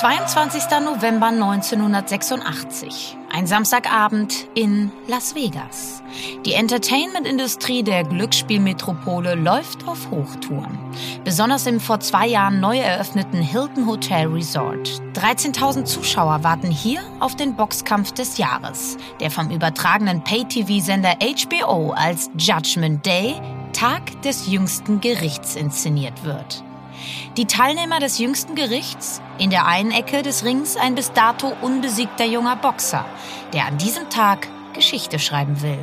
22. November 1986. Ein Samstagabend in Las Vegas. Die Entertainment-Industrie der Glücksspielmetropole läuft auf Hochtouren. Besonders im vor zwei Jahren neu eröffneten Hilton Hotel Resort. 13.000 Zuschauer warten hier auf den Boxkampf des Jahres, der vom übertragenen Pay-TV-Sender HBO als Judgment Day, Tag des jüngsten Gerichts inszeniert wird. Die Teilnehmer des jüngsten Gerichts, in der einen Ecke des Rings ein bis dato unbesiegter junger Boxer, der an diesem Tag Geschichte schreiben will.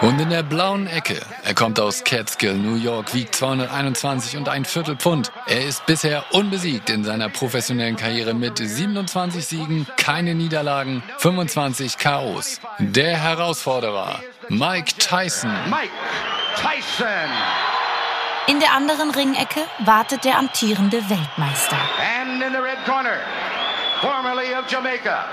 Und in der blauen Ecke, er kommt aus Catskill, New York, wiegt 221 und ein Viertel Pfund. Er ist bisher unbesiegt in seiner professionellen Karriere mit 27 Siegen, keine Niederlagen, 25 KOs. Der Herausforderer, Mike Tyson. Mike Tyson. In der anderen Ringecke wartet der amtierende Weltmeister. And in the red corner, formerly of Jamaica.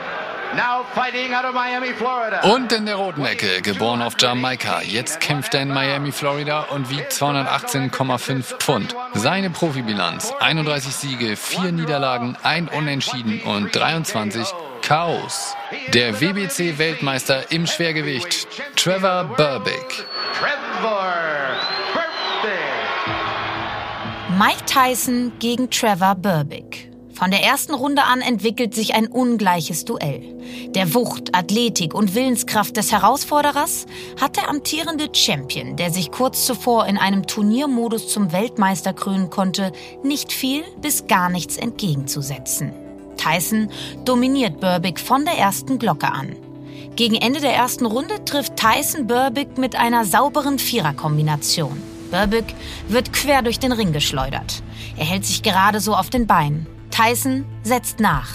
Now fighting out of Miami, Florida. Und in der roten Ecke, geboren auf Jamaika. Jetzt kämpft er in Miami, Florida und wiegt 218,5 Pfund. Seine Profibilanz: 31 Siege, 4 Niederlagen, 1 Unentschieden und 23 Chaos. Der WBC-Weltmeister im Schwergewicht, Trevor Burbick. Trevor Mike Tyson gegen Trevor Burbick. Von der ersten Runde an entwickelt sich ein ungleiches Duell. Der Wucht, Athletik und Willenskraft des Herausforderers hat der amtierende Champion, der sich kurz zuvor in einem Turniermodus zum Weltmeister krönen konnte, nicht viel bis gar nichts entgegenzusetzen. Tyson dominiert Burbick von der ersten Glocke an. Gegen Ende der ersten Runde trifft Tyson Burbick mit einer sauberen Viererkombination. Burbick wird quer durch den Ring geschleudert. Er hält sich gerade so auf den Beinen. Tyson setzt nach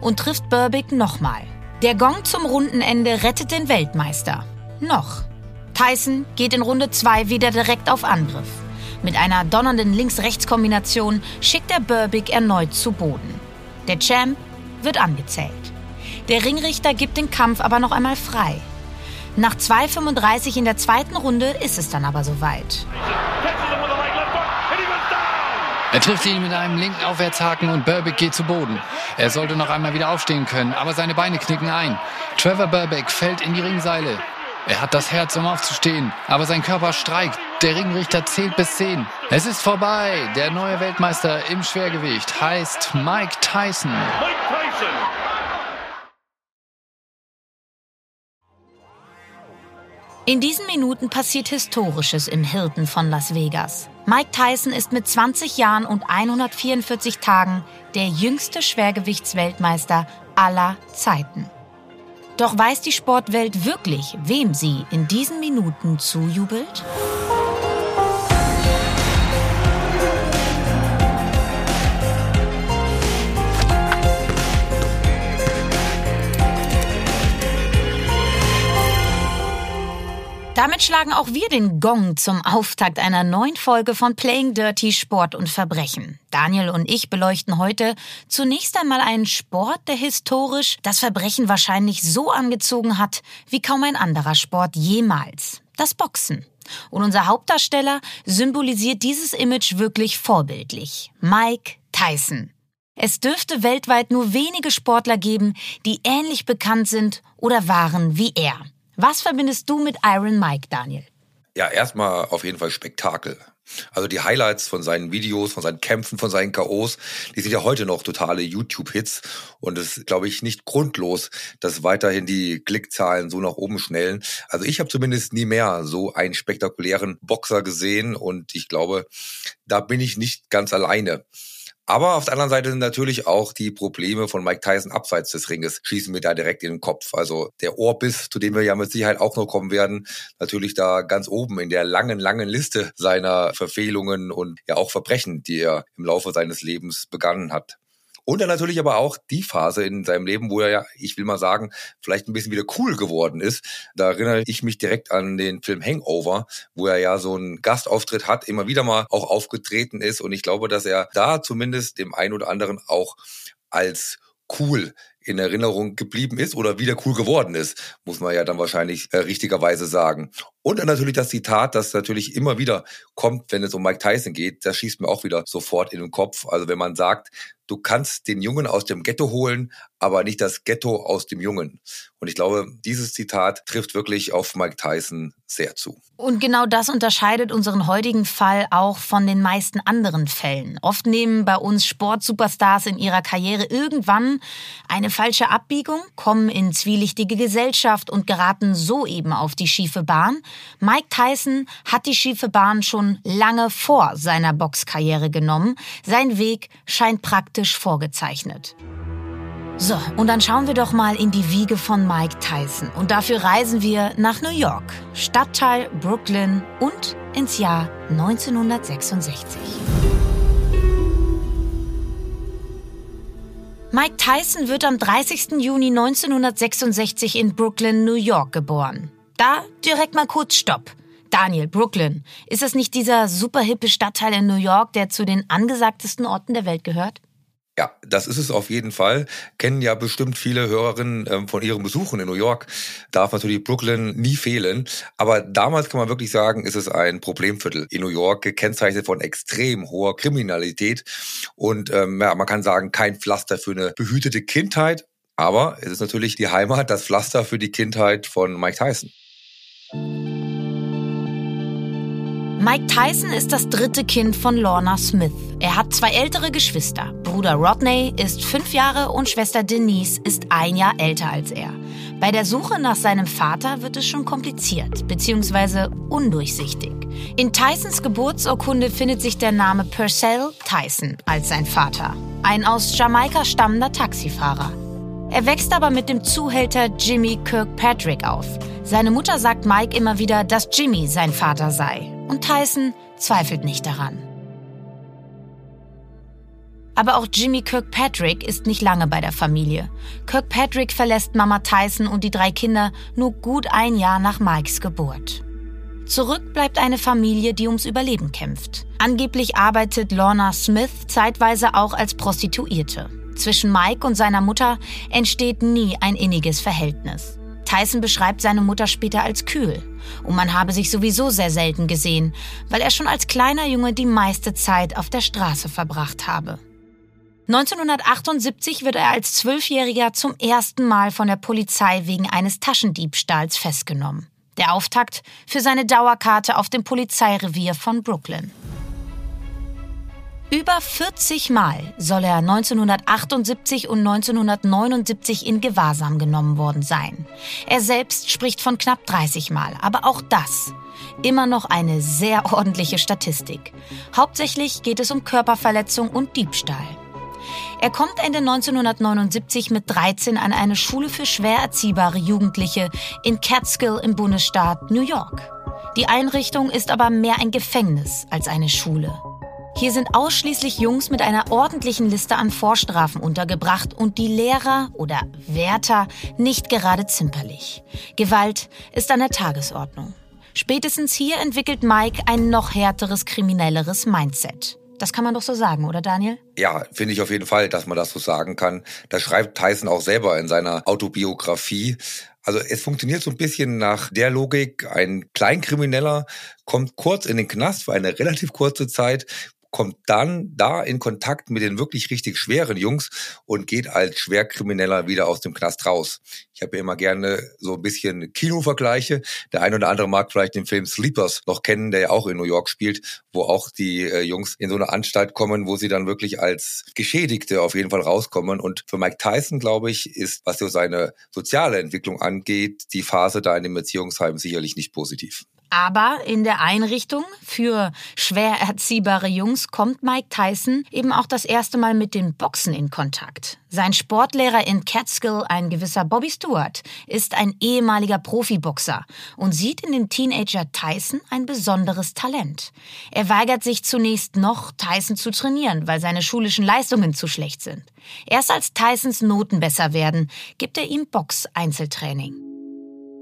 und trifft Burbick nochmal. Der Gong zum Rundenende rettet den Weltmeister. Noch. Tyson geht in Runde 2 wieder direkt auf Angriff. Mit einer donnernden Links-Rechts-Kombination schickt er Burbick erneut zu Boden. Der Champ wird angezählt. Der Ringrichter gibt den Kampf aber noch einmal frei. Nach 2,35 in der zweiten Runde ist es dann aber soweit. Er trifft ihn mit einem linken Aufwärtshaken und Burbick geht zu Boden. Er sollte noch einmal wieder aufstehen können, aber seine Beine knicken ein. Trevor Burbick fällt in die Ringseile. Er hat das Herz, um aufzustehen, aber sein Körper streikt. Der Ringrichter zählt bis 10. Es ist vorbei. Der neue Weltmeister im Schwergewicht heißt Mike Tyson. Mike Tyson. In diesen Minuten passiert Historisches im Hilton von Las Vegas. Mike Tyson ist mit 20 Jahren und 144 Tagen der jüngste Schwergewichtsweltmeister aller Zeiten. Doch weiß die Sportwelt wirklich, wem sie in diesen Minuten zujubelt? Damit schlagen auch wir den Gong zum Auftakt einer neuen Folge von Playing Dirty Sport und Verbrechen. Daniel und ich beleuchten heute zunächst einmal einen Sport, der historisch das Verbrechen wahrscheinlich so angezogen hat wie kaum ein anderer Sport jemals. Das Boxen. Und unser Hauptdarsteller symbolisiert dieses Image wirklich vorbildlich. Mike Tyson. Es dürfte weltweit nur wenige Sportler geben, die ähnlich bekannt sind oder waren wie er. Was verbindest du mit Iron Mike, Daniel? Ja, erstmal auf jeden Fall Spektakel. Also die Highlights von seinen Videos, von seinen Kämpfen, von seinen KOs, die sind ja heute noch totale YouTube-Hits. Und es ist, glaube ich, nicht grundlos, dass weiterhin die Klickzahlen so nach oben schnellen. Also ich habe zumindest nie mehr so einen spektakulären Boxer gesehen und ich glaube, da bin ich nicht ganz alleine. Aber auf der anderen Seite sind natürlich auch die Probleme von Mike Tyson abseits des Ringes, schießen mir da direkt in den Kopf. Also der Ohrbiss, zu dem wir ja mit Sicherheit auch noch kommen werden, natürlich da ganz oben in der langen, langen Liste seiner Verfehlungen und ja auch Verbrechen, die er im Laufe seines Lebens begangen hat. Und dann natürlich aber auch die Phase in seinem Leben, wo er ja, ich will mal sagen, vielleicht ein bisschen wieder cool geworden ist. Da erinnere ich mich direkt an den Film Hangover, wo er ja so einen Gastauftritt hat, immer wieder mal auch aufgetreten ist. Und ich glaube, dass er da zumindest dem einen oder anderen auch als cool in Erinnerung geblieben ist oder wieder cool geworden ist, muss man ja dann wahrscheinlich äh, richtigerweise sagen. Und natürlich das Zitat, das natürlich immer wieder kommt, wenn es um Mike Tyson geht, das schießt mir auch wieder sofort in den Kopf. Also wenn man sagt, du kannst den Jungen aus dem Ghetto holen, aber nicht das Ghetto aus dem Jungen. Und ich glaube, dieses Zitat trifft wirklich auf Mike Tyson sehr zu. Und genau das unterscheidet unseren heutigen Fall auch von den meisten anderen Fällen. Oft nehmen bei uns Sportsuperstars in ihrer Karriere irgendwann eine falsche Abbiegung, kommen in zwielichtige Gesellschaft und geraten so eben auf die schiefe Bahn. Mike Tyson hat die schiefe Bahn schon lange vor seiner Boxkarriere genommen. Sein Weg scheint praktisch vorgezeichnet. So, und dann schauen wir doch mal in die Wiege von Mike Tyson. Und dafür reisen wir nach New York, Stadtteil Brooklyn und ins Jahr 1966. Mike Tyson wird am 30. Juni 1966 in Brooklyn, New York geboren. Da direkt mal kurz Stopp. Daniel, Brooklyn. Ist das nicht dieser super hippe Stadtteil in New York, der zu den angesagtesten Orten der Welt gehört? Ja, das ist es auf jeden Fall. Kennen ja bestimmt viele Hörerinnen ähm, von ihren Besuchen in New York. Darf natürlich Brooklyn nie fehlen. Aber damals kann man wirklich sagen, ist es ein Problemviertel in New York, gekennzeichnet von extrem hoher Kriminalität. Und ähm, ja, man kann sagen, kein Pflaster für eine behütete Kindheit. Aber es ist natürlich die Heimat, das Pflaster für die Kindheit von Mike Tyson. Mike Tyson ist das dritte Kind von Lorna Smith. Er hat zwei ältere Geschwister. Bruder Rodney ist fünf Jahre und Schwester Denise ist ein Jahr älter als er. Bei der Suche nach seinem Vater wird es schon kompliziert bzw. undurchsichtig. In Tysons Geburtsurkunde findet sich der Name Purcell Tyson als sein Vater, ein aus Jamaika stammender Taxifahrer. Er wächst aber mit dem Zuhälter Jimmy Kirkpatrick auf. Seine Mutter sagt Mike immer wieder, dass Jimmy sein Vater sei. Und Tyson zweifelt nicht daran. Aber auch Jimmy Kirkpatrick ist nicht lange bei der Familie. Kirkpatrick verlässt Mama Tyson und die drei Kinder nur gut ein Jahr nach Mikes Geburt. Zurück bleibt eine Familie, die ums Überleben kämpft. Angeblich arbeitet Lorna Smith zeitweise auch als Prostituierte. Zwischen Mike und seiner Mutter entsteht nie ein inniges Verhältnis. Tyson beschreibt seine Mutter später als kühl. Und man habe sich sowieso sehr selten gesehen, weil er schon als kleiner Junge die meiste Zeit auf der Straße verbracht habe. 1978 wird er als Zwölfjähriger zum ersten Mal von der Polizei wegen eines Taschendiebstahls festgenommen. Der Auftakt für seine Dauerkarte auf dem Polizeirevier von Brooklyn. Über 40 Mal soll er 1978 und 1979 in Gewahrsam genommen worden sein. Er selbst spricht von knapp 30 Mal, aber auch das immer noch eine sehr ordentliche Statistik. Hauptsächlich geht es um Körperverletzung und Diebstahl. Er kommt Ende 1979 mit 13 an eine Schule für schwer erziehbare Jugendliche in Catskill im Bundesstaat New York. Die Einrichtung ist aber mehr ein Gefängnis als eine Schule. Hier sind ausschließlich Jungs mit einer ordentlichen Liste an Vorstrafen untergebracht und die Lehrer oder Wärter nicht gerade zimperlich. Gewalt ist an der Tagesordnung. Spätestens hier entwickelt Mike ein noch härteres kriminelleres Mindset. Das kann man doch so sagen, oder Daniel? Ja, finde ich auf jeden Fall, dass man das so sagen kann. Das schreibt Tyson auch selber in seiner Autobiografie. Also es funktioniert so ein bisschen nach der Logik, ein Kleinkrimineller kommt kurz in den Knast für eine relativ kurze Zeit, kommt dann da in Kontakt mit den wirklich richtig schweren Jungs und geht als Schwerkrimineller wieder aus dem Knast raus. Ich habe ja immer gerne so ein bisschen Kinovergleiche. Der eine oder andere mag vielleicht den Film Sleepers noch kennen, der ja auch in New York spielt, wo auch die äh, Jungs in so eine Anstalt kommen, wo sie dann wirklich als Geschädigte auf jeden Fall rauskommen. Und für Mike Tyson, glaube ich, ist, was so seine soziale Entwicklung angeht, die Phase da in dem Erziehungsheim sicherlich nicht positiv. Aber in der Einrichtung für schwer erziehbare Jungs kommt Mike Tyson eben auch das erste Mal mit den Boxen in Kontakt. Sein Sportlehrer in Catskill, ein gewisser Bobby Stewart, ist ein ehemaliger Profiboxer und sieht in dem Teenager Tyson ein besonderes Talent. Er weigert sich zunächst noch, Tyson zu trainieren, weil seine schulischen Leistungen zu schlecht sind. Erst als Tysons Noten besser werden, gibt er ihm Box-Einzeltraining.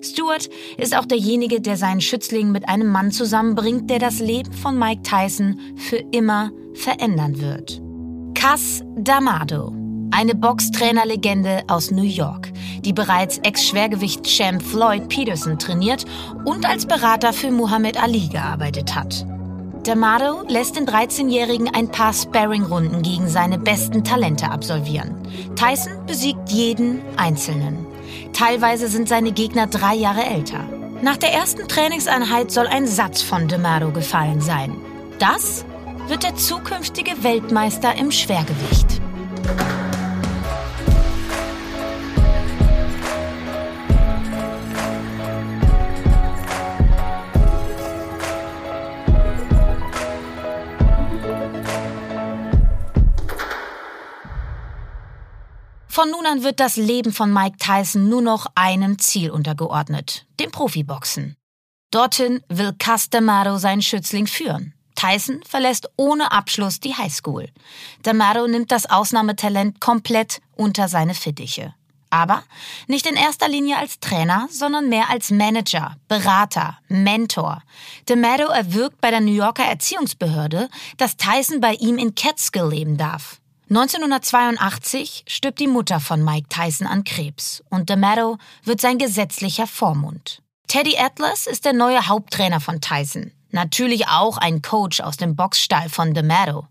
Stewart ist auch derjenige, der seinen Schützling mit einem Mann zusammenbringt, der das Leben von Mike Tyson für immer verändern wird. Cass D'Amato. eine Boxtrainerlegende aus New York, die bereits Ex-Schwergewicht-Champ Floyd Peterson trainiert und als Berater für Muhammad Ali gearbeitet hat. D'Amato lässt den 13-Jährigen ein paar Sparring-Runden gegen seine besten Talente absolvieren. Tyson besiegt jeden Einzelnen. Teilweise sind seine Gegner drei Jahre älter. Nach der ersten Trainingseinheit soll ein Satz von D'Amato gefallen sein. Das wird der zukünftige Weltmeister im Schwergewicht. Von nun an wird das Leben von Mike Tyson nur noch einem Ziel untergeordnet, dem Profiboxen. Dorthin will Castamaro seinen Schützling führen. Tyson verlässt ohne Abschluss die Highschool. D'Amato nimmt das Ausnahmetalent komplett unter seine Fittiche. Aber nicht in erster Linie als Trainer, sondern mehr als Manager, Berater, Mentor. D'Amato erwirkt bei der New Yorker Erziehungsbehörde, dass Tyson bei ihm in Catskill leben darf. 1982 stirbt die Mutter von Mike Tyson an Krebs und D'Amato wird sein gesetzlicher Vormund. Teddy Atlas ist der neue Haupttrainer von Tyson. Natürlich auch ein Coach aus dem Boxstall von D'Amato.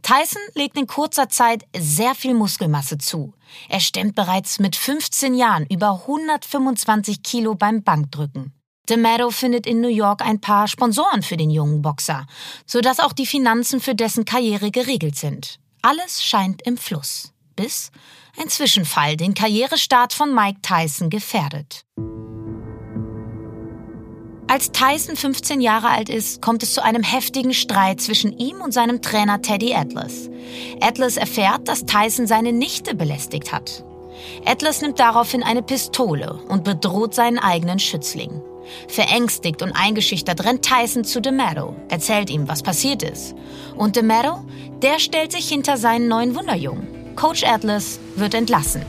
Tyson legt in kurzer Zeit sehr viel Muskelmasse zu. Er stemmt bereits mit 15 Jahren über 125 Kilo beim Bankdrücken. D'Amato findet in New York ein paar Sponsoren für den jungen Boxer, sodass auch die Finanzen für dessen Karriere geregelt sind. Alles scheint im Fluss, bis ein Zwischenfall den Karrierestart von Mike Tyson gefährdet. Als Tyson 15 Jahre alt ist, kommt es zu einem heftigen Streit zwischen ihm und seinem Trainer Teddy Atlas. Atlas erfährt, dass Tyson seine Nichte belästigt hat. Atlas nimmt daraufhin eine Pistole und bedroht seinen eigenen Schützling. Verängstigt und eingeschüchtert rennt Tyson zu D'Amato, erzählt ihm, was passiert ist. Und D'Amato, der stellt sich hinter seinen neuen Wunderjungen. Coach Atlas wird entlassen.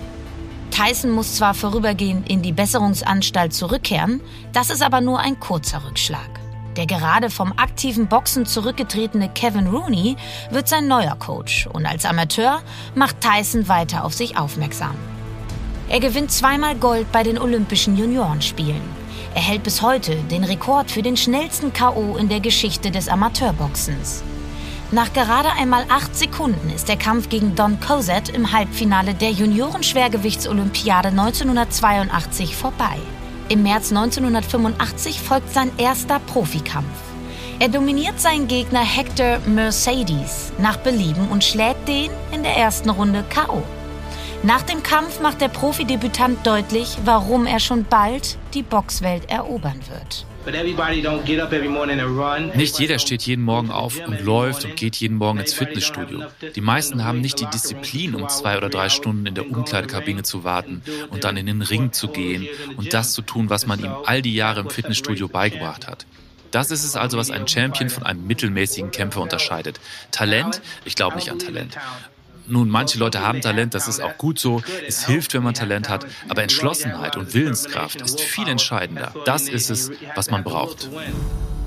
Tyson muss zwar vorübergehend in die Besserungsanstalt zurückkehren, das ist aber nur ein kurzer Rückschlag. Der gerade vom aktiven Boxen zurückgetretene Kevin Rooney wird sein neuer Coach und als Amateur macht Tyson weiter auf sich aufmerksam. Er gewinnt zweimal Gold bei den Olympischen Juniorenspielen. Er hält bis heute den Rekord für den schnellsten KO in der Geschichte des Amateurboxens. Nach gerade einmal acht Sekunden ist der Kampf gegen Don Cosette im Halbfinale der Juniorenschwergewichtsolympiade 1982 vorbei. Im März 1985 folgt sein erster Profikampf. Er dominiert seinen Gegner Hector Mercedes nach Belieben und schlägt den in der ersten Runde KO. Nach dem Kampf macht der Profidebütant deutlich, warum er schon bald die Boxwelt erobern wird. Nicht jeder steht jeden Morgen auf und läuft und geht jeden Morgen ins Fitnessstudio. Die meisten haben nicht die Disziplin, um zwei oder drei Stunden in der Umkleidekabine zu warten und dann in den Ring zu gehen und das zu tun, was man ihm all die Jahre im Fitnessstudio beigebracht hat. Das ist es also, was einen Champion von einem mittelmäßigen Kämpfer unterscheidet. Talent? Ich glaube nicht an Talent. Nun, manche Leute haben Talent, das ist auch gut so. Es hilft, wenn man Talent hat. Aber Entschlossenheit und Willenskraft ist viel entscheidender. Das ist es, was man braucht.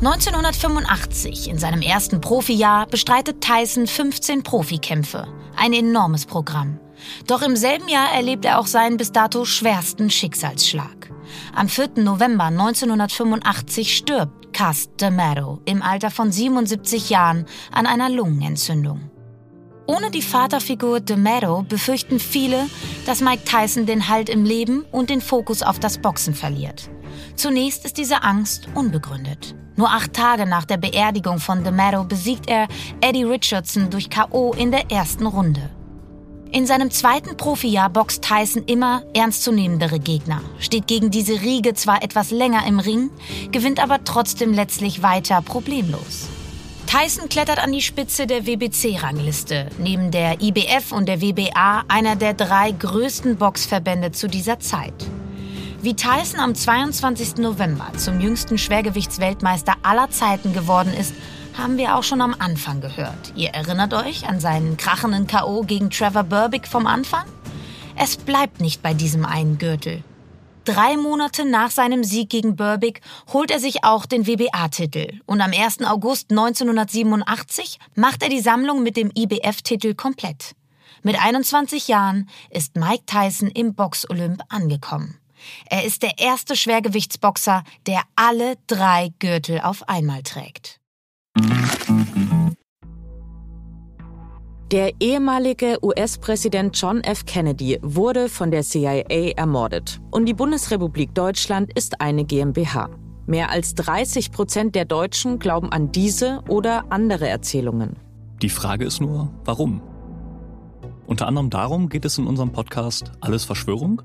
1985, in seinem ersten Profijahr, bestreitet Tyson 15 Profikämpfe. Ein enormes Programm. Doch im selben Jahr erlebt er auch seinen bis dato schwersten Schicksalsschlag. Am 4. November 1985 stirbt Cast D'Amato im Alter von 77 Jahren an einer Lungenentzündung. Ohne die Vaterfigur De Mero befürchten viele, dass Mike Tyson den Halt im Leben und den Fokus auf das Boxen verliert. Zunächst ist diese Angst unbegründet. Nur acht Tage nach der Beerdigung von De Mero besiegt er Eddie Richardson durch K.O. in der ersten Runde. In seinem zweiten Profijahr boxt Tyson immer ernstzunehmendere Gegner, steht gegen diese Riege zwar etwas länger im Ring, gewinnt aber trotzdem letztlich weiter problemlos. Tyson klettert an die Spitze der WBC-Rangliste, neben der IBF und der WBA einer der drei größten Boxverbände zu dieser Zeit. Wie Tyson am 22. November zum jüngsten Schwergewichtsweltmeister aller Zeiten geworden ist, haben wir auch schon am Anfang gehört. Ihr erinnert euch an seinen krachenden KO gegen Trevor Burbick vom Anfang? Es bleibt nicht bei diesem einen Gürtel. Drei Monate nach seinem Sieg gegen Burbick holt er sich auch den WBA-Titel und am 1. August 1987 macht er die Sammlung mit dem IBF-Titel komplett. Mit 21 Jahren ist Mike Tyson im Box-Olymp angekommen. Er ist der erste Schwergewichtsboxer, der alle drei Gürtel auf einmal trägt. Der ehemalige US-Präsident John F. Kennedy wurde von der CIA ermordet und die Bundesrepublik Deutschland ist eine GmbH. Mehr als 30 Prozent der Deutschen glauben an diese oder andere Erzählungen. Die Frage ist nur, warum? Unter anderem darum geht es in unserem Podcast Alles Verschwörung.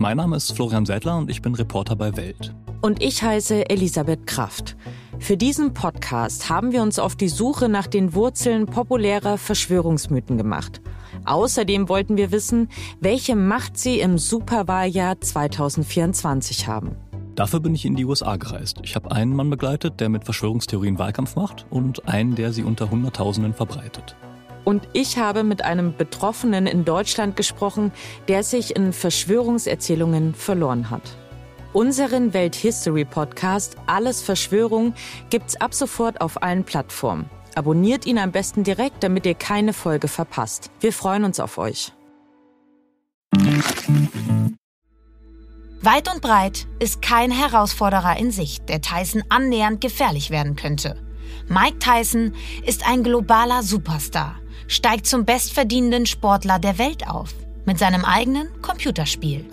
Mein Name ist Florian Seidler und ich bin Reporter bei Welt. Und ich heiße Elisabeth Kraft. Für diesen Podcast haben wir uns auf die Suche nach den Wurzeln populärer Verschwörungsmythen gemacht. Außerdem wollten wir wissen, welche Macht sie im Superwahljahr 2024 haben. Dafür bin ich in die USA gereist. Ich habe einen Mann begleitet, der mit Verschwörungstheorien Wahlkampf macht und einen, der sie unter Hunderttausenden verbreitet. Und ich habe mit einem Betroffenen in Deutschland gesprochen, der sich in Verschwörungserzählungen verloren hat. Unseren Welthistory Podcast Alles Verschwörung gibt's ab sofort auf allen Plattformen. Abonniert ihn am besten direkt, damit ihr keine Folge verpasst. Wir freuen uns auf euch. Weit und breit ist kein Herausforderer in Sicht, der Tyson annähernd gefährlich werden könnte. Mike Tyson ist ein globaler Superstar steigt zum bestverdienenden Sportler der Welt auf. Mit seinem eigenen Computerspiel.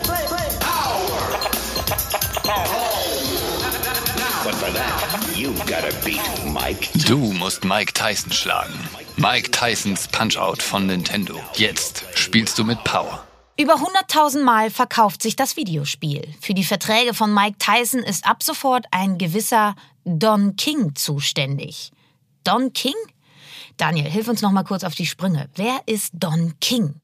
Du musst Mike Tyson schlagen. Mike Tysons Punch-Out von Nintendo. Jetzt spielst du mit Power. Über 100.000 Mal verkauft sich das Videospiel. Für die Verträge von Mike Tyson ist ab sofort ein gewisser Don King zuständig. Don King? Daniel, hilf uns noch mal kurz auf die Sprünge. Wer ist Don King?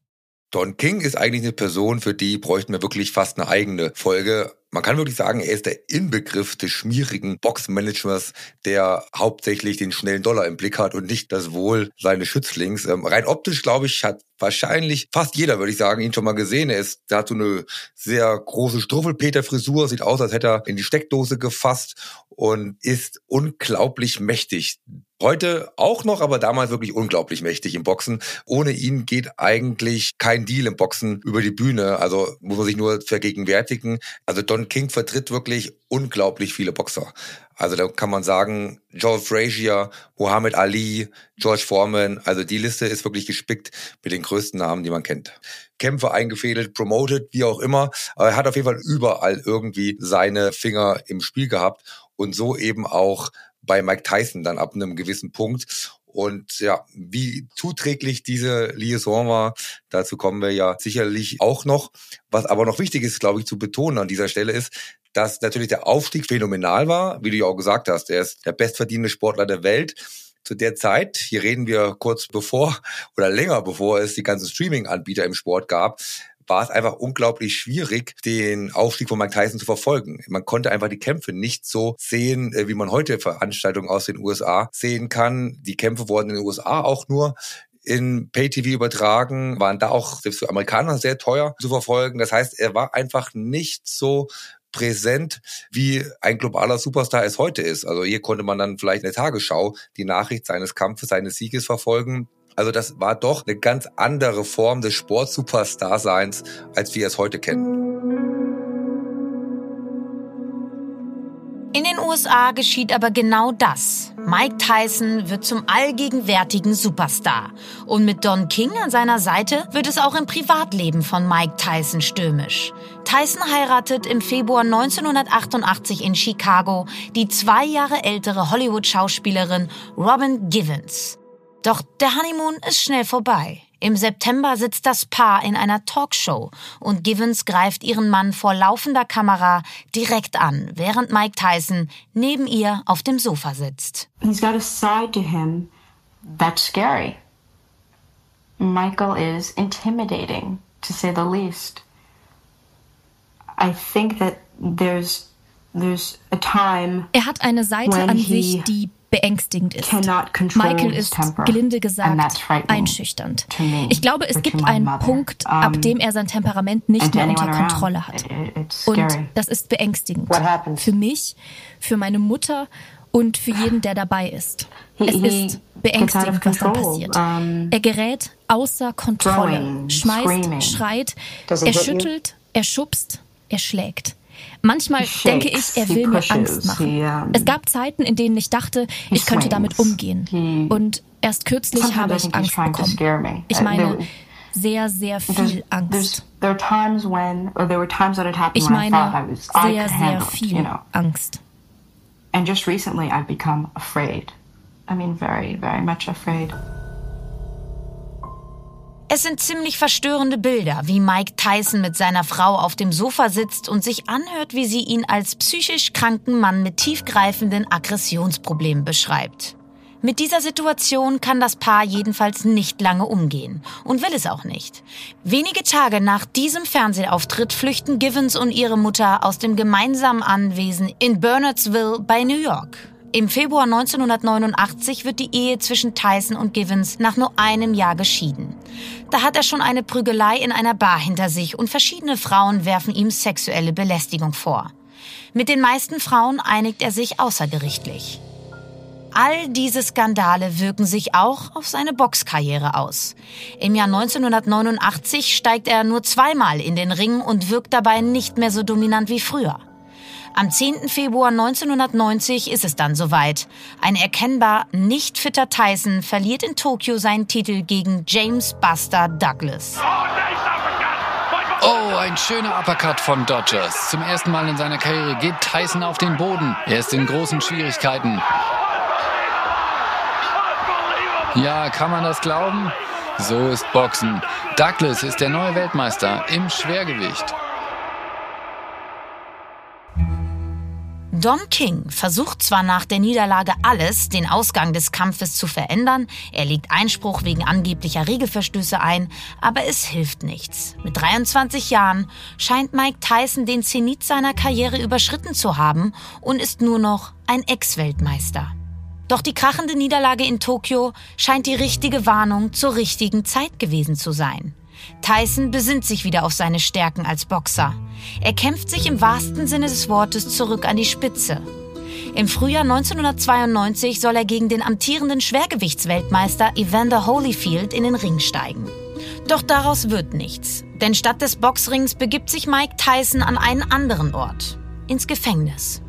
Don King ist eigentlich eine Person, für die bräuchten wir wirklich fast eine eigene Folge. Man kann wirklich sagen, er ist der Inbegriff des schmierigen Boxmanagers, der hauptsächlich den schnellen Dollar im Blick hat und nicht das Wohl seines Schützlings. Ähm, rein optisch, glaube ich, hat wahrscheinlich fast jeder, würde ich sagen, ihn schon mal gesehen. Er ist, er hat so eine sehr große Struffelpeter-Frisur, sieht aus, als hätte er in die Steckdose gefasst und ist unglaublich mächtig. Heute auch noch, aber damals wirklich unglaublich mächtig im Boxen. Ohne ihn geht eigentlich kein Deal im Boxen über die Bühne. Also muss man sich nur vergegenwärtigen. Also Don King vertritt wirklich unglaublich viele Boxer. Also da kann man sagen, Joe Frazier, Muhammad Ali, George Foreman, also die Liste ist wirklich gespickt mit den größten Namen, die man kennt. Kämpfe eingefädelt, promoted, wie auch immer. Aber er hat auf jeden Fall überall irgendwie seine Finger im Spiel gehabt und so eben auch bei Mike Tyson dann ab einem gewissen Punkt. Und ja, wie zuträglich diese Liaison war, dazu kommen wir ja sicherlich auch noch. Was aber noch wichtig ist, glaube ich, zu betonen an dieser Stelle ist, dass natürlich der Aufstieg phänomenal war, wie du ja auch gesagt hast. Er ist der bestverdienende Sportler der Welt zu der Zeit, hier reden wir kurz bevor oder länger bevor es die ganzen Streaming-Anbieter im Sport gab, war es einfach unglaublich schwierig, den Aufstieg von Mike Tyson zu verfolgen. Man konnte einfach die Kämpfe nicht so sehen, äh, wie man heute Veranstaltungen aus den USA sehen kann. Die Kämpfe wurden in den USA auch nur in Pay-TV übertragen, waren da auch selbst für Amerikaner sehr teuer zu verfolgen. Das heißt, er war einfach nicht so präsent, wie ein globaler Superstar es heute ist. Also hier konnte man dann vielleicht in der Tagesschau die Nachricht seines Kampfes, seines Sieges verfolgen. Also das war doch eine ganz andere Form des Sportsuperstar-Seins, als wir es heute kennen. USA geschieht aber genau das. Mike Tyson wird zum allgegenwärtigen Superstar. Und mit Don King an seiner Seite wird es auch im Privatleben von Mike Tyson stürmisch. Tyson heiratet im Februar 1988 in Chicago die zwei Jahre ältere Hollywood-Schauspielerin Robin Givens. Doch der Honeymoon ist schnell vorbei. Im September sitzt das Paar in einer Talkshow und Givens greift ihren Mann vor laufender Kamera direkt an, während Mike Tyson neben ihr auf dem Sofa sitzt. He's got a side to him that's scary. Michael is intimidating, to say the least. I think that there's there's a time er hat eine Seite an sich, die beängstigend ist. Michael ist, gelinde gesagt, einschüchternd. Ich glaube, es gibt einen Punkt, ab dem er sein Temperament nicht mehr unter Kontrolle hat. Und das ist beängstigend. Für mich, für meine Mutter und für jeden, der dabei ist. Es ist beängstigend, was da passiert. Er gerät außer Kontrolle. Schmeißt, schreit, er schüttelt, er schubst, er schlägt. Manchmal denke ich, er will mir Angst machen. Es gab Zeiten, in denen ich dachte, ich könnte damit umgehen. Und erst kürzlich habe ich Angst bekommen. Ich meine, sehr, sehr viel Angst. Ich meine, sehr, sehr viel Angst. And just recently I've become afraid. I mean, very, very much afraid. Es sind ziemlich verstörende Bilder, wie Mike Tyson mit seiner Frau auf dem Sofa sitzt und sich anhört, wie sie ihn als psychisch kranken Mann mit tiefgreifenden Aggressionsproblemen beschreibt. Mit dieser Situation kann das Paar jedenfalls nicht lange umgehen und will es auch nicht. Wenige Tage nach diesem Fernsehauftritt flüchten Givens und ihre Mutter aus dem gemeinsamen Anwesen in Bernardsville bei New York. Im Februar 1989 wird die Ehe zwischen Tyson und Givens nach nur einem Jahr geschieden. Da hat er schon eine Prügelei in einer Bar hinter sich und verschiedene Frauen werfen ihm sexuelle Belästigung vor. Mit den meisten Frauen einigt er sich außergerichtlich. All diese Skandale wirken sich auch auf seine Boxkarriere aus. Im Jahr 1989 steigt er nur zweimal in den Ring und wirkt dabei nicht mehr so dominant wie früher. Am 10. Februar 1990 ist es dann soweit. Ein erkennbar nicht fitter Tyson verliert in Tokio seinen Titel gegen James Buster Douglas. Oh, ein schöner Uppercut von Dodgers. Zum ersten Mal in seiner Karriere geht Tyson auf den Boden. Er ist in großen Schwierigkeiten. Ja, kann man das glauben? So ist Boxen. Douglas ist der neue Weltmeister im Schwergewicht. Don King versucht zwar nach der Niederlage alles, den Ausgang des Kampfes zu verändern, er legt Einspruch wegen angeblicher Regelverstöße ein, aber es hilft nichts. Mit 23 Jahren scheint Mike Tyson den Zenit seiner Karriere überschritten zu haben und ist nur noch ein Ex-Weltmeister. Doch die krachende Niederlage in Tokio scheint die richtige Warnung zur richtigen Zeit gewesen zu sein. Tyson besinnt sich wieder auf seine Stärken als Boxer. Er kämpft sich im wahrsten Sinne des Wortes zurück an die Spitze. Im Frühjahr 1992 soll er gegen den amtierenden Schwergewichtsweltmeister Evander Holyfield in den Ring steigen. Doch daraus wird nichts, denn statt des Boxrings begibt sich Mike Tyson an einen anderen Ort, ins Gefängnis.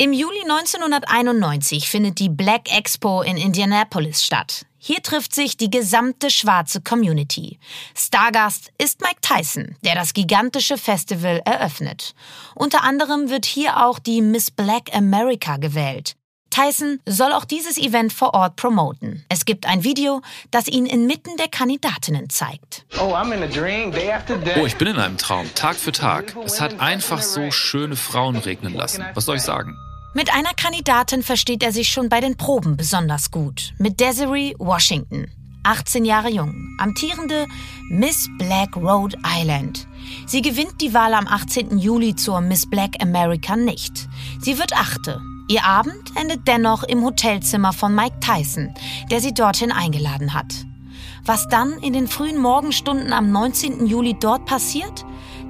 Im Juli 1991 findet die Black Expo in Indianapolis statt. Hier trifft sich die gesamte schwarze Community. Stargast ist Mike Tyson, der das gigantische Festival eröffnet. Unter anderem wird hier auch die Miss Black America gewählt. Tyson soll auch dieses Event vor Ort promoten. Es gibt ein Video, das ihn inmitten der Kandidatinnen zeigt. Oh, oh, ich bin in einem Traum, Tag für Tag. Es hat einfach so schöne Frauen regnen lassen. Was soll ich sagen? Mit einer Kandidatin versteht er sich schon bei den Proben besonders gut. Mit Desiree Washington, 18 Jahre jung, amtierende Miss Black Rhode Island. Sie gewinnt die Wahl am 18. Juli zur Miss Black America nicht. Sie wird achte. Ihr Abend endet dennoch im Hotelzimmer von Mike Tyson, der sie dorthin eingeladen hat. Was dann in den frühen Morgenstunden am 19. Juli dort passiert,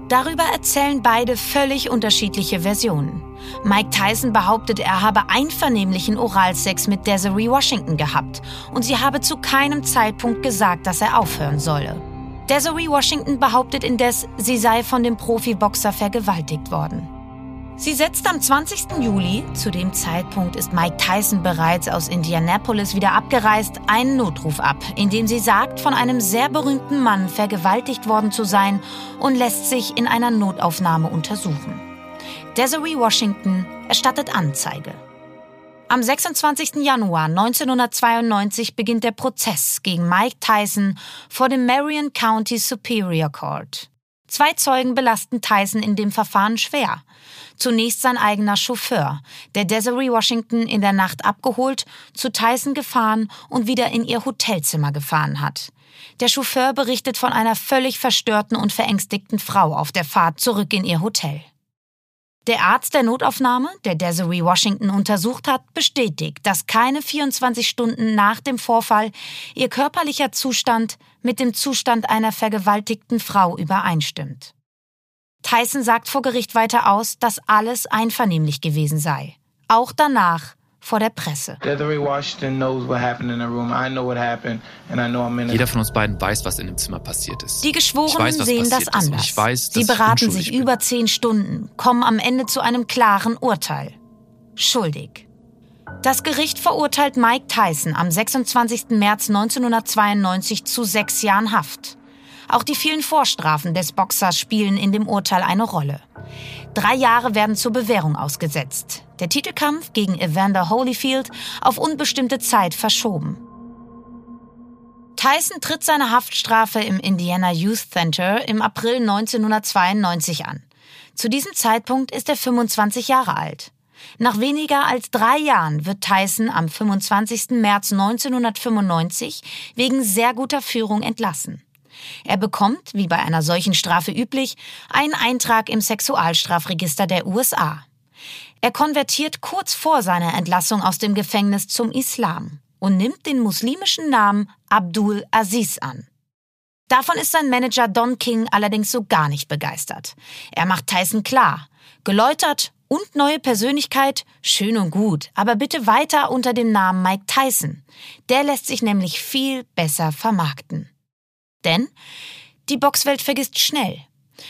darüber erzählen beide völlig unterschiedliche Versionen. Mike Tyson behauptet, er habe einvernehmlichen Oralsex mit Desiree Washington gehabt und sie habe zu keinem Zeitpunkt gesagt, dass er aufhören solle. Desiree Washington behauptet indes, sie sei von dem Profiboxer vergewaltigt worden. Sie setzt am 20. Juli, zu dem Zeitpunkt ist Mike Tyson bereits aus Indianapolis wieder abgereist, einen Notruf ab, in dem sie sagt, von einem sehr berühmten Mann vergewaltigt worden zu sein und lässt sich in einer Notaufnahme untersuchen. Desiree Washington erstattet Anzeige. Am 26. Januar 1992 beginnt der Prozess gegen Mike Tyson vor dem Marion County Superior Court. Zwei Zeugen belasten Tyson in dem Verfahren schwer. Zunächst sein eigener Chauffeur, der Desiree Washington in der Nacht abgeholt, zu Tyson gefahren und wieder in ihr Hotelzimmer gefahren hat. Der Chauffeur berichtet von einer völlig verstörten und verängstigten Frau auf der Fahrt zurück in ihr Hotel. Der Arzt der Notaufnahme, der Desiree Washington untersucht hat, bestätigt, dass keine 24 Stunden nach dem Vorfall ihr körperlicher Zustand mit dem Zustand einer vergewaltigten Frau übereinstimmt. Tyson sagt vor Gericht weiter aus, dass alles einvernehmlich gewesen sei. Auch danach vor der Presse. Jeder von uns beiden weiß, was in dem Zimmer passiert ist. Die Geschworenen weiß, sehen das anders. Weiß, Sie beraten sich bin. über zehn Stunden, kommen am Ende zu einem klaren Urteil. Schuldig. Das Gericht verurteilt Mike Tyson am 26. März 1992 zu sechs Jahren Haft. Auch die vielen Vorstrafen des Boxers spielen in dem Urteil eine Rolle. Drei Jahre werden zur Bewährung ausgesetzt. Der Titelkampf gegen Evander Holyfield auf unbestimmte Zeit verschoben. Tyson tritt seine Haftstrafe im Indiana Youth Center im April 1992 an. Zu diesem Zeitpunkt ist er 25 Jahre alt. Nach weniger als drei Jahren wird Tyson am 25. März 1995 wegen sehr guter Führung entlassen. Er bekommt, wie bei einer solchen Strafe üblich, einen Eintrag im Sexualstrafregister der USA. Er konvertiert kurz vor seiner Entlassung aus dem Gefängnis zum Islam und nimmt den muslimischen Namen Abdul Aziz an. Davon ist sein Manager Don King allerdings so gar nicht begeistert. Er macht Tyson klar, geläutert und neue Persönlichkeit, schön und gut, aber bitte weiter unter dem Namen Mike Tyson. Der lässt sich nämlich viel besser vermarkten. Denn die Boxwelt vergisst schnell.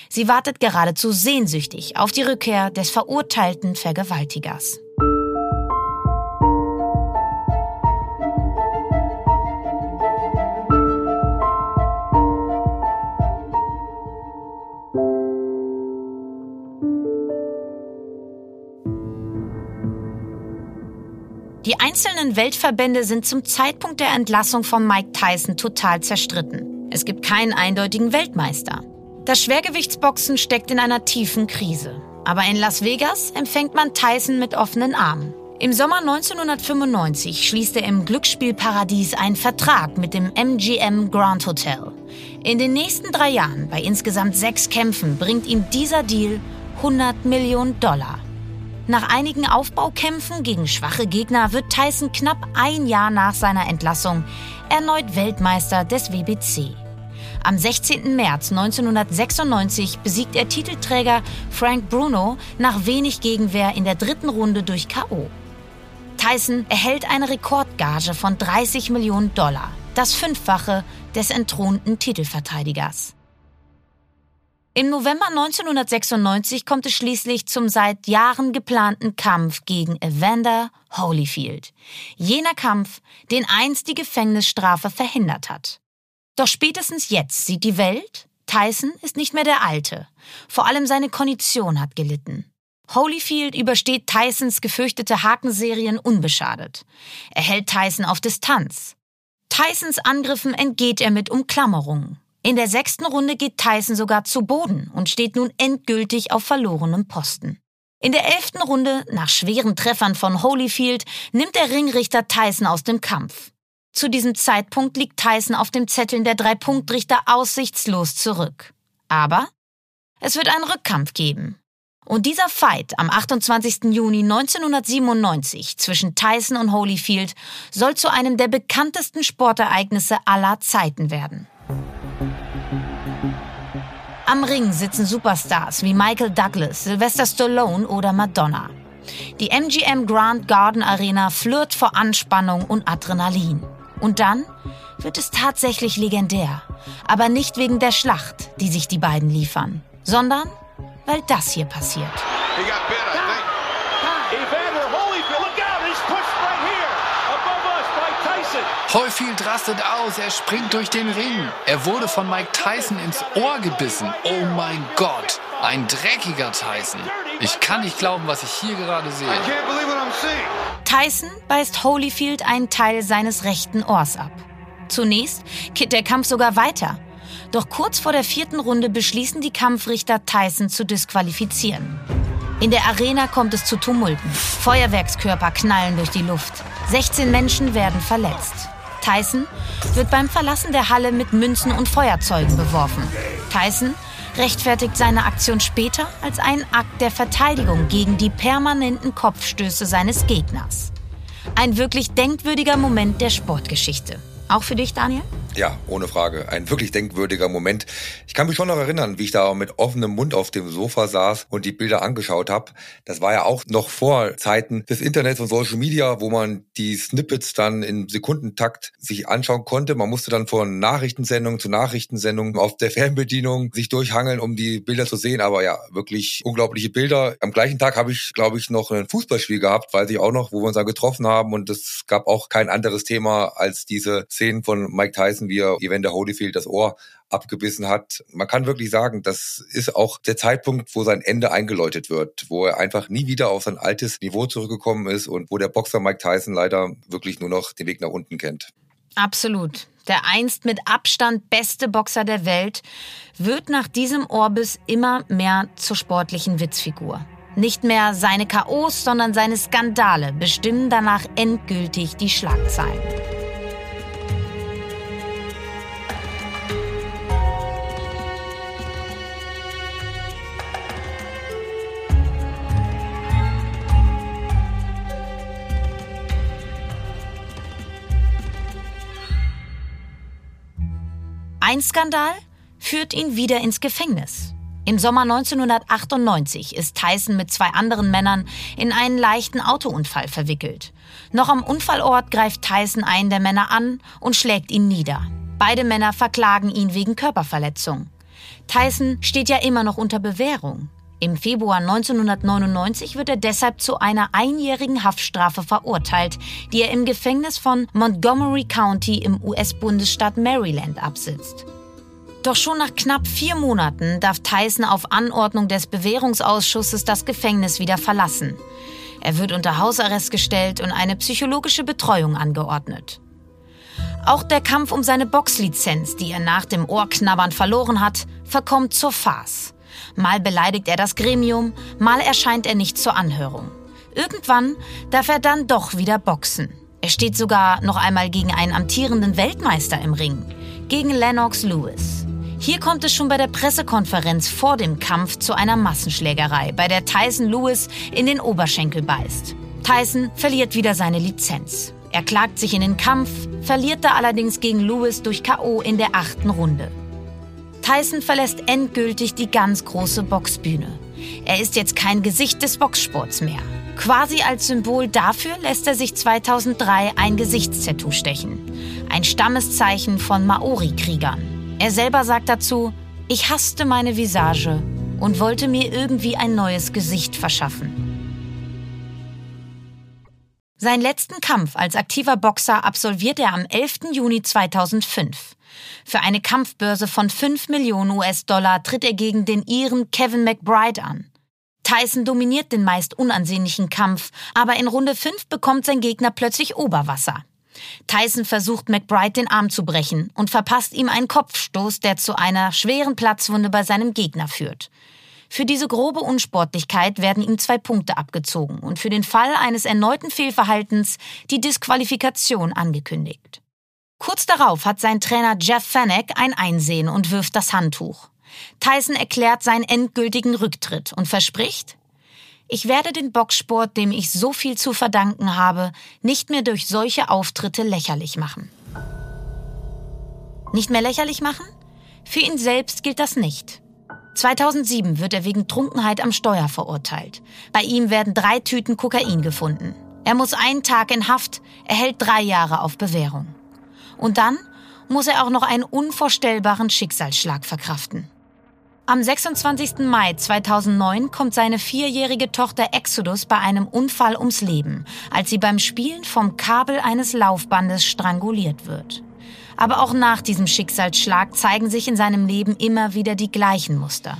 Sie wartet geradezu sehnsüchtig auf die Rückkehr des verurteilten Vergewaltigers. Die einzelnen Weltverbände sind zum Zeitpunkt der Entlassung von Mike Tyson total zerstritten. Es gibt keinen eindeutigen Weltmeister. Das Schwergewichtsboxen steckt in einer tiefen Krise. Aber in Las Vegas empfängt man Tyson mit offenen Armen. Im Sommer 1995 schließt er im Glücksspielparadies einen Vertrag mit dem MGM Grand Hotel. In den nächsten drei Jahren, bei insgesamt sechs Kämpfen, bringt ihm dieser Deal 100 Millionen Dollar. Nach einigen Aufbaukämpfen gegen schwache Gegner wird Tyson knapp ein Jahr nach seiner Entlassung erneut Weltmeister des WBC. Am 16. März 1996 besiegt er Titelträger Frank Bruno nach wenig Gegenwehr in der dritten Runde durch KO. Tyson erhält eine Rekordgage von 30 Millionen Dollar, das Fünffache des entthronten Titelverteidigers. Im November 1996 kommt es schließlich zum seit Jahren geplanten Kampf gegen Evander Holyfield. Jener Kampf, den einst die Gefängnisstrafe verhindert hat. Doch spätestens jetzt sieht die Welt, Tyson ist nicht mehr der Alte. Vor allem seine Kondition hat gelitten. Holyfield übersteht Tysons gefürchtete Hakenserien unbeschadet. Er hält Tyson auf Distanz. Tysons Angriffen entgeht er mit Umklammerungen. In der sechsten Runde geht Tyson sogar zu Boden und steht nun endgültig auf verlorenem Posten. In der elften Runde, nach schweren Treffern von Holyfield, nimmt der Ringrichter Tyson aus dem Kampf. Zu diesem Zeitpunkt liegt Tyson auf dem Zetteln der drei Punktrichter aussichtslos zurück. Aber es wird einen Rückkampf geben. Und dieser Fight am 28. Juni 1997 zwischen Tyson und Holyfield soll zu einem der bekanntesten Sportereignisse aller Zeiten werden. Am Ring sitzen Superstars wie Michael Douglas, Sylvester Stallone oder Madonna. Die MGM Grand Garden Arena flirt vor Anspannung und Adrenalin. Und dann wird es tatsächlich legendär. Aber nicht wegen der Schlacht, die sich die beiden liefern, sondern weil das hier passiert. Holyfield rastet aus, er springt durch den Ring. Er wurde von Mike Tyson ins Ohr gebissen. Oh mein Gott, ein dreckiger Tyson. Ich kann nicht glauben, was ich hier gerade sehe. Tyson beißt Holyfield einen Teil seines rechten Ohrs ab. Zunächst geht der Kampf sogar weiter. Doch kurz vor der vierten Runde beschließen die Kampfrichter, Tyson zu disqualifizieren. In der Arena kommt es zu Tumulten. Feuerwerkskörper knallen durch die Luft. 16 Menschen werden verletzt. Tyson wird beim Verlassen der Halle mit Münzen und Feuerzeugen beworfen. Tyson rechtfertigt seine Aktion später als einen Akt der Verteidigung gegen die permanenten Kopfstöße seines Gegners. Ein wirklich denkwürdiger Moment der Sportgeschichte. Auch für dich, Daniel? Ja, ohne Frage. Ein wirklich denkwürdiger Moment. Ich kann mich schon noch erinnern, wie ich da mit offenem Mund auf dem Sofa saß und die Bilder angeschaut habe. Das war ja auch noch vor Zeiten des Internets und Social Media, wo man die Snippets dann in Sekundentakt sich anschauen konnte. Man musste dann von Nachrichtensendung zu Nachrichtensendung auf der Fernbedienung sich durchhangeln, um die Bilder zu sehen. Aber ja, wirklich unglaubliche Bilder. Am gleichen Tag habe ich, glaube ich, noch ein Fußballspiel gehabt, weiß ich auch noch, wo wir uns da getroffen haben. Und es gab auch kein anderes Thema als diese Szenen von Mike Tyson wie er Evander Holyfield das Ohr abgebissen hat. Man kann wirklich sagen, das ist auch der Zeitpunkt, wo sein Ende eingeläutet wird, wo er einfach nie wieder auf sein altes Niveau zurückgekommen ist und wo der Boxer Mike Tyson leider wirklich nur noch den Weg nach unten kennt. Absolut. Der einst mit Abstand beste Boxer der Welt wird nach diesem Orbis immer mehr zur sportlichen Witzfigur. Nicht mehr seine KOs, sondern seine Skandale bestimmen danach endgültig die Schlagzeilen. Ein Skandal führt ihn wieder ins Gefängnis. Im Sommer 1998 ist Tyson mit zwei anderen Männern in einen leichten Autounfall verwickelt. Noch am Unfallort greift Tyson einen der Männer an und schlägt ihn nieder. Beide Männer verklagen ihn wegen Körperverletzung. Tyson steht ja immer noch unter Bewährung. Im Februar 1999 wird er deshalb zu einer einjährigen Haftstrafe verurteilt, die er im Gefängnis von Montgomery County im US-Bundesstaat Maryland absitzt. Doch schon nach knapp vier Monaten darf Tyson auf Anordnung des Bewährungsausschusses das Gefängnis wieder verlassen. Er wird unter Hausarrest gestellt und eine psychologische Betreuung angeordnet. Auch der Kampf um seine Boxlizenz, die er nach dem Ohrknabbern verloren hat, verkommt zur Farce. Mal beleidigt er das Gremium, mal erscheint er nicht zur Anhörung. Irgendwann darf er dann doch wieder boxen. Er steht sogar noch einmal gegen einen amtierenden Weltmeister im Ring, gegen Lennox Lewis. Hier kommt es schon bei der Pressekonferenz vor dem Kampf zu einer Massenschlägerei, bei der Tyson Lewis in den Oberschenkel beißt. Tyson verliert wieder seine Lizenz. Er klagt sich in den Kampf, verliert da allerdings gegen Lewis durch KO in der achten Runde. Tyson verlässt endgültig die ganz große Boxbühne. Er ist jetzt kein Gesicht des Boxsports mehr. Quasi als Symbol dafür lässt er sich 2003 ein Gesichtstattoo stechen. Ein Stammeszeichen von Maori-Kriegern. Er selber sagt dazu, ich hasste meine Visage und wollte mir irgendwie ein neues Gesicht verschaffen. Seinen letzten Kampf als aktiver Boxer absolviert er am 11. Juni 2005. Für eine Kampfbörse von 5 Millionen US-Dollar tritt er gegen den Iren Kevin McBride an. Tyson dominiert den meist unansehnlichen Kampf, aber in Runde 5 bekommt sein Gegner plötzlich Oberwasser. Tyson versucht McBride den Arm zu brechen und verpasst ihm einen Kopfstoß, der zu einer schweren Platzwunde bei seinem Gegner führt. Für diese grobe Unsportlichkeit werden ihm zwei Punkte abgezogen und für den Fall eines erneuten Fehlverhaltens die Disqualifikation angekündigt. Kurz darauf hat sein Trainer Jeff Fennec ein Einsehen und wirft das Handtuch. Tyson erklärt seinen endgültigen Rücktritt und verspricht, ich werde den Boxsport, dem ich so viel zu verdanken habe, nicht mehr durch solche Auftritte lächerlich machen. Nicht mehr lächerlich machen? Für ihn selbst gilt das nicht. 2007 wird er wegen Trunkenheit am Steuer verurteilt. Bei ihm werden drei Tüten Kokain gefunden. Er muss einen Tag in Haft, erhält drei Jahre auf Bewährung. Und dann muss er auch noch einen unvorstellbaren Schicksalsschlag verkraften. Am 26. Mai 2009 kommt seine vierjährige Tochter Exodus bei einem Unfall ums Leben, als sie beim Spielen vom Kabel eines Laufbandes stranguliert wird. Aber auch nach diesem Schicksalsschlag zeigen sich in seinem Leben immer wieder die gleichen Muster.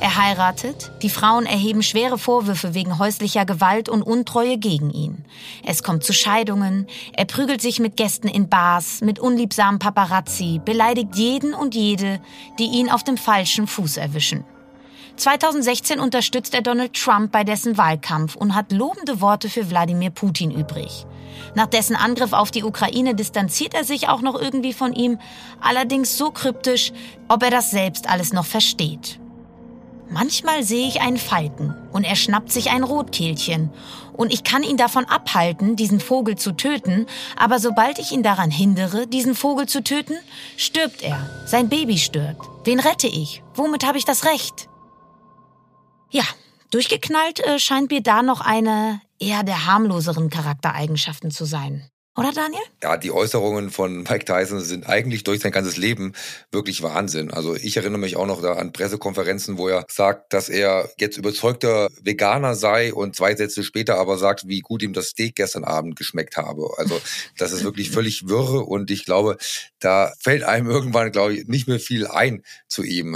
Er heiratet, die Frauen erheben schwere Vorwürfe wegen häuslicher Gewalt und Untreue gegen ihn. Es kommt zu Scheidungen, er prügelt sich mit Gästen in Bars, mit unliebsamen Paparazzi, beleidigt jeden und jede, die ihn auf dem falschen Fuß erwischen. 2016 unterstützt er Donald Trump bei dessen Wahlkampf und hat lobende Worte für Wladimir Putin übrig. Nach dessen Angriff auf die Ukraine distanziert er sich auch noch irgendwie von ihm, allerdings so kryptisch, ob er das selbst alles noch versteht. Manchmal sehe ich einen Falken und er schnappt sich ein Rotkehlchen. Und ich kann ihn davon abhalten, diesen Vogel zu töten, aber sobald ich ihn daran hindere, diesen Vogel zu töten, stirbt er. Sein Baby stirbt. Wen rette ich? Womit habe ich das Recht? Ja, durchgeknallt äh, scheint mir da noch eine eher der harmloseren Charaktereigenschaften zu sein. Oder Daniel? Ja, die Äußerungen von Mike Tyson sind eigentlich durch sein ganzes Leben wirklich Wahnsinn. Also ich erinnere mich auch noch da an Pressekonferenzen, wo er sagt, dass er jetzt überzeugter Veganer sei und zwei Sätze später aber sagt, wie gut ihm das Steak gestern Abend geschmeckt habe. Also das ist wirklich völlig wirre und ich glaube, da fällt einem irgendwann, glaube ich, nicht mehr viel ein zu ihm.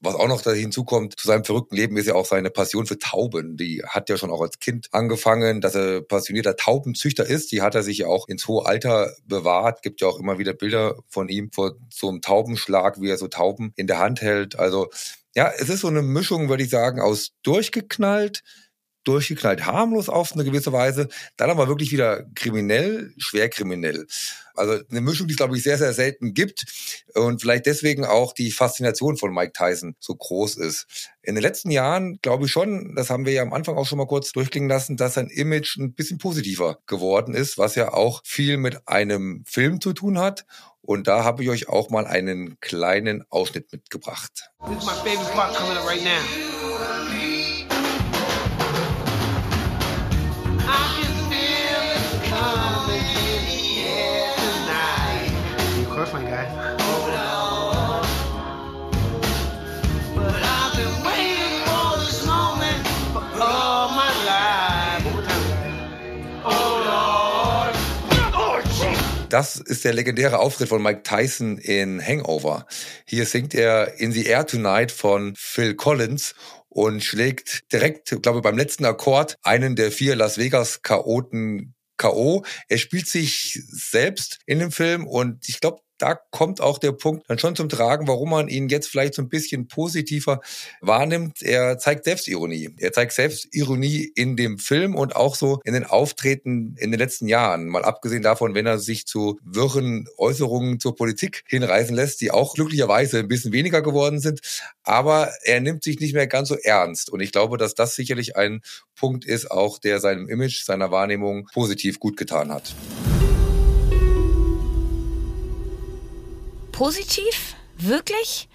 Was auch noch da hinzukommt zu seinem verrückten Leben ist ja auch seine Passion für Tauben. Die hat ja schon auch als Kind angefangen, dass er passionierter Taubenzüchter ist. Die hat er sich ja auch ins hohe Alter bewahrt. Gibt ja auch immer wieder Bilder von ihm vor so einem Taubenschlag, wie er so Tauben in der Hand hält. Also ja, es ist so eine Mischung, würde ich sagen, aus durchgeknallt, durchgeknallt harmlos auf eine gewisse Weise, dann aber wirklich wieder kriminell, schwer kriminell. Also eine Mischung, die es, glaube ich, sehr, sehr selten gibt und vielleicht deswegen auch die Faszination von Mike Tyson so groß ist. In den letzten Jahren glaube ich schon, das haben wir ja am Anfang auch schon mal kurz durchklingen lassen, dass sein Image ein bisschen positiver geworden ist, was ja auch viel mit einem Film zu tun hat. Und da habe ich euch auch mal einen kleinen Ausschnitt mitgebracht. This is my favorite part coming up right now. Das ist der legendäre Auftritt von Mike Tyson in Hangover. Hier singt er In the Air Tonight von Phil Collins und schlägt direkt, glaube ich, beim letzten Akkord einen der vier Las Vegas Chaoten K.O. Er spielt sich selbst in dem Film und ich glaube, da kommt auch der Punkt dann schon zum Tragen, warum man ihn jetzt vielleicht so ein bisschen positiver wahrnimmt. Er zeigt Selbstironie. Er zeigt Selbstironie in dem Film und auch so in den Auftreten in den letzten Jahren. Mal abgesehen davon, wenn er sich zu wirren Äußerungen zur Politik hinreißen lässt, die auch glücklicherweise ein bisschen weniger geworden sind. Aber er nimmt sich nicht mehr ganz so ernst. Und ich glaube, dass das sicherlich ein Punkt ist, auch der seinem Image, seiner Wahrnehmung positiv gut getan hat. Positiv? Wirklich?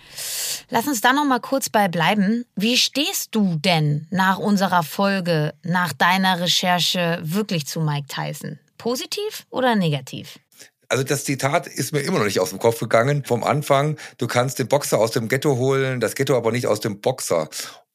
Lass uns da noch mal kurz bei bleiben. Wie stehst du denn nach unserer Folge, nach deiner Recherche wirklich zu Mike Tyson? Positiv oder negativ? Also das Zitat ist mir immer noch nicht aus dem Kopf gegangen. Vom Anfang, du kannst den Boxer aus dem Ghetto holen, das Ghetto aber nicht aus dem Boxer.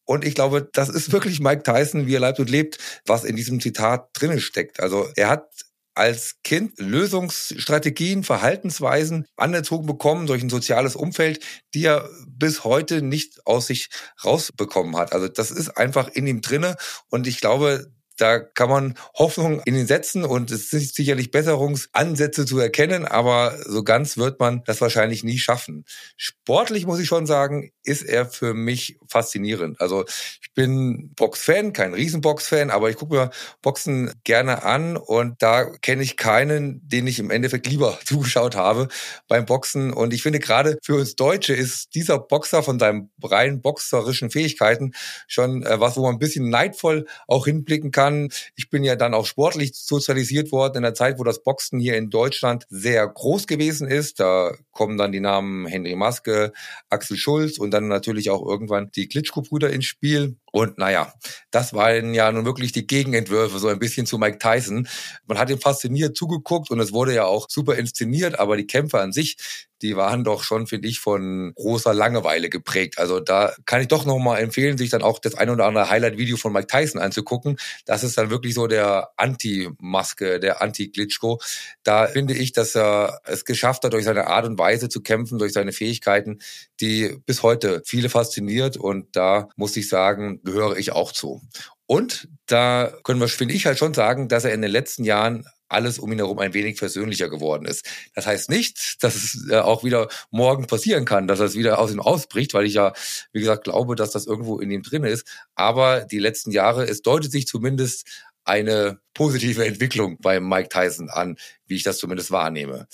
Und ich glaube, das ist wirklich Mike Tyson, wie er lebt und lebt, was in diesem Zitat drinnen steckt. Also er hat als Kind Lösungsstrategien, Verhaltensweisen anerzogen bekommen durch ein soziales Umfeld, die er bis heute nicht aus sich rausbekommen hat. Also das ist einfach in ihm drinne und ich glaube, da kann man Hoffnung in ihn setzen und es sind sicherlich Besserungsansätze zu erkennen, aber so ganz wird man das wahrscheinlich nie schaffen. Sportlich muss ich schon sagen, ist er für mich faszinierend. Also ich bin Boxfan, kein Riesenbox-Fan, aber ich gucke mir Boxen gerne an und da kenne ich keinen, den ich im Endeffekt lieber zugeschaut habe beim Boxen. Und ich finde gerade für uns Deutsche ist dieser Boxer von seinen rein boxerischen Fähigkeiten schon äh, was, wo man ein bisschen neidvoll auch hinblicken kann kann. Ich bin ja dann auch sportlich sozialisiert worden in der Zeit, wo das Boxen hier in Deutschland sehr groß gewesen ist. Da kommen dann die Namen Henry Maske, Axel Schulz und dann natürlich auch irgendwann die Klitschko-Brüder ins Spiel. Und naja, das waren ja nun wirklich die Gegenentwürfe, so ein bisschen zu Mike Tyson. Man hat ihm fasziniert zugeguckt und es wurde ja auch super inszeniert, aber die Kämpfe an sich, die waren doch schon, finde ich, von großer Langeweile geprägt. Also da kann ich doch nochmal empfehlen, sich dann auch das ein oder andere Highlight-Video von Mike Tyson anzugucken. Das ist dann wirklich so der Anti-Maske, der Anti-Glitschko. Da finde ich, dass er es geschafft hat, durch seine Art und Weise zu kämpfen, durch seine Fähigkeiten, die bis heute viele fasziniert. Und da muss ich sagen, gehöre ich auch zu. Und da können wir, finde ich halt schon sagen, dass er in den letzten Jahren alles um ihn herum ein wenig versöhnlicher geworden ist. Das heißt nicht, dass es äh, auch wieder morgen passieren kann, dass es wieder aus ihm ausbricht, weil ich ja, wie gesagt, glaube, dass das irgendwo in ihm drin ist. Aber die letzten Jahre, es deutet sich zumindest eine positive Entwicklung bei Mike Tyson an, wie ich das zumindest wahrnehme.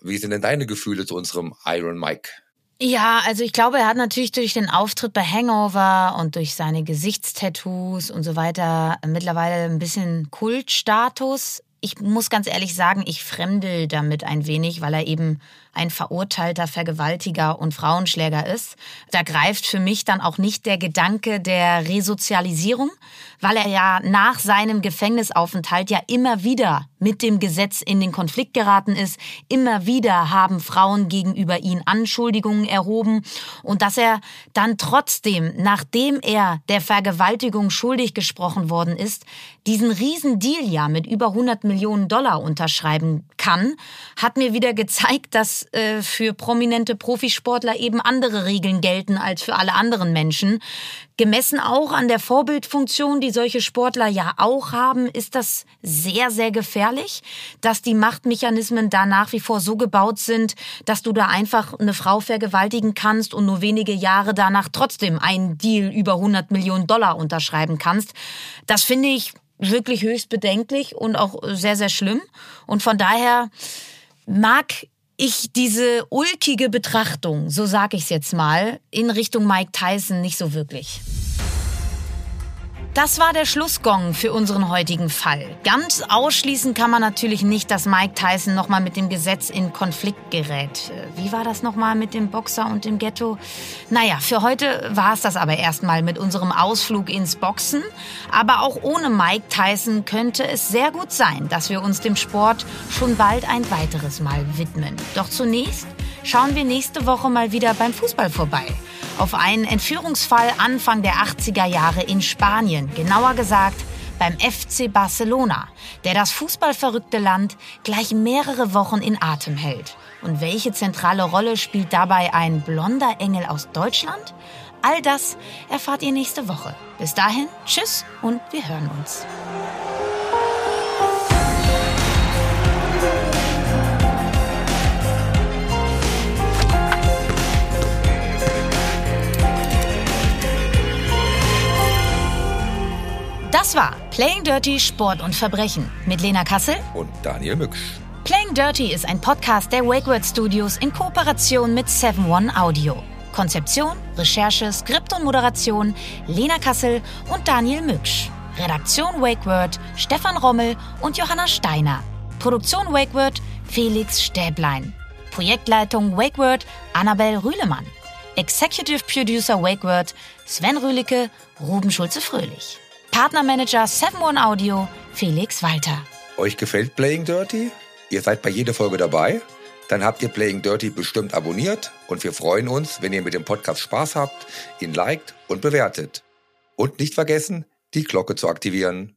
Wie sind denn deine Gefühle zu unserem Iron Mike? Ja, also ich glaube, er hat natürlich durch den Auftritt bei Hangover und durch seine Gesichtstattoos und so weiter mittlerweile ein bisschen Kultstatus. Ich muss ganz ehrlich sagen, ich fremdel damit ein wenig, weil er eben ein verurteilter Vergewaltiger und Frauenschläger ist. Da greift für mich dann auch nicht der Gedanke der Resozialisierung, weil er ja nach seinem Gefängnisaufenthalt ja immer wieder mit dem Gesetz in den Konflikt geraten ist. Immer wieder haben Frauen gegenüber ihn Anschuldigungen erhoben und dass er dann trotzdem, nachdem er der Vergewaltigung schuldig gesprochen worden ist, diesen Riesendeal ja mit über 100 Millionen Dollar unterschreiben kann, hat mir wieder gezeigt, dass äh, für prominente Profisportler eben andere Regeln gelten als für alle anderen Menschen. Gemessen auch an der Vorbildfunktion, die solche Sportler ja auch haben, ist das sehr, sehr gefährlich, dass die Machtmechanismen da nach wie vor so gebaut sind, dass du da einfach eine Frau vergewaltigen kannst und nur wenige Jahre danach trotzdem einen Deal über 100 Millionen Dollar unterschreiben kannst. Das finde ich wirklich höchst bedenklich und auch sehr, sehr schlimm. Und von daher mag ich diese ulkige Betrachtung, so sage ich es jetzt mal, in Richtung Mike Tyson nicht so wirklich. Das war der Schlussgong für unseren heutigen Fall. Ganz ausschließen kann man natürlich nicht, dass Mike Tyson nochmal mit dem Gesetz in Konflikt gerät. Wie war das nochmal mit dem Boxer und dem Ghetto? Naja, für heute war es das aber erstmal mit unserem Ausflug ins Boxen. Aber auch ohne Mike Tyson könnte es sehr gut sein, dass wir uns dem Sport schon bald ein weiteres Mal widmen. Doch zunächst schauen wir nächste Woche mal wieder beim Fußball vorbei auf einen Entführungsfall Anfang der 80er Jahre in Spanien, genauer gesagt beim FC Barcelona, der das fußballverrückte Land gleich mehrere Wochen in Atem hält. Und welche zentrale Rolle spielt dabei ein blonder Engel aus Deutschland? All das erfahrt ihr nächste Woche. Bis dahin, tschüss und wir hören uns. Das war Playing Dirty Sport und Verbrechen mit Lena Kassel und Daniel Mücksch. Playing Dirty ist ein Podcast der WakeWord Studios in Kooperation mit 7-One Audio. Konzeption, Recherche, Skript und Moderation Lena Kassel und Daniel Mücksch. Redaktion WakeWord Stefan Rommel und Johanna Steiner. Produktion WakeWord Felix Stäblein. Projektleitung WakeWord Annabel Rühlemann. Executive Producer WakeWord Sven Rühlicke, Ruben Schulze-Fröhlich. Partnermanager 7-One Audio, Felix Walter. Euch gefällt Playing Dirty? Ihr seid bei jeder Folge dabei? Dann habt ihr Playing Dirty bestimmt abonniert und wir freuen uns, wenn ihr mit dem Podcast Spaß habt, ihn liked und bewertet. Und nicht vergessen, die Glocke zu aktivieren.